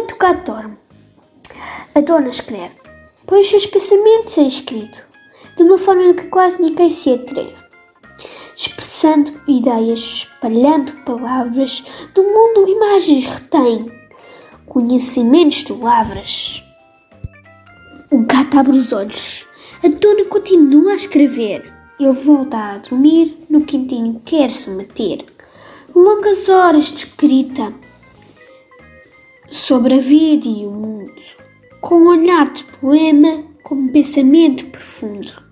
O gato dorme, a dona escreve, põe os seus pensamentos em escrito, de uma forma que quase ninguém se atreve, expressando ideias, espalhando palavras, do mundo imagens retém, conhecimentos de lavras. O gato abre os olhos, a dona continua a escrever, ele volta a dormir, no quintinho quer se meter. Longas horas de escrita sobre a vida e o mundo, com um olhar de poema, com um pensamento profundo.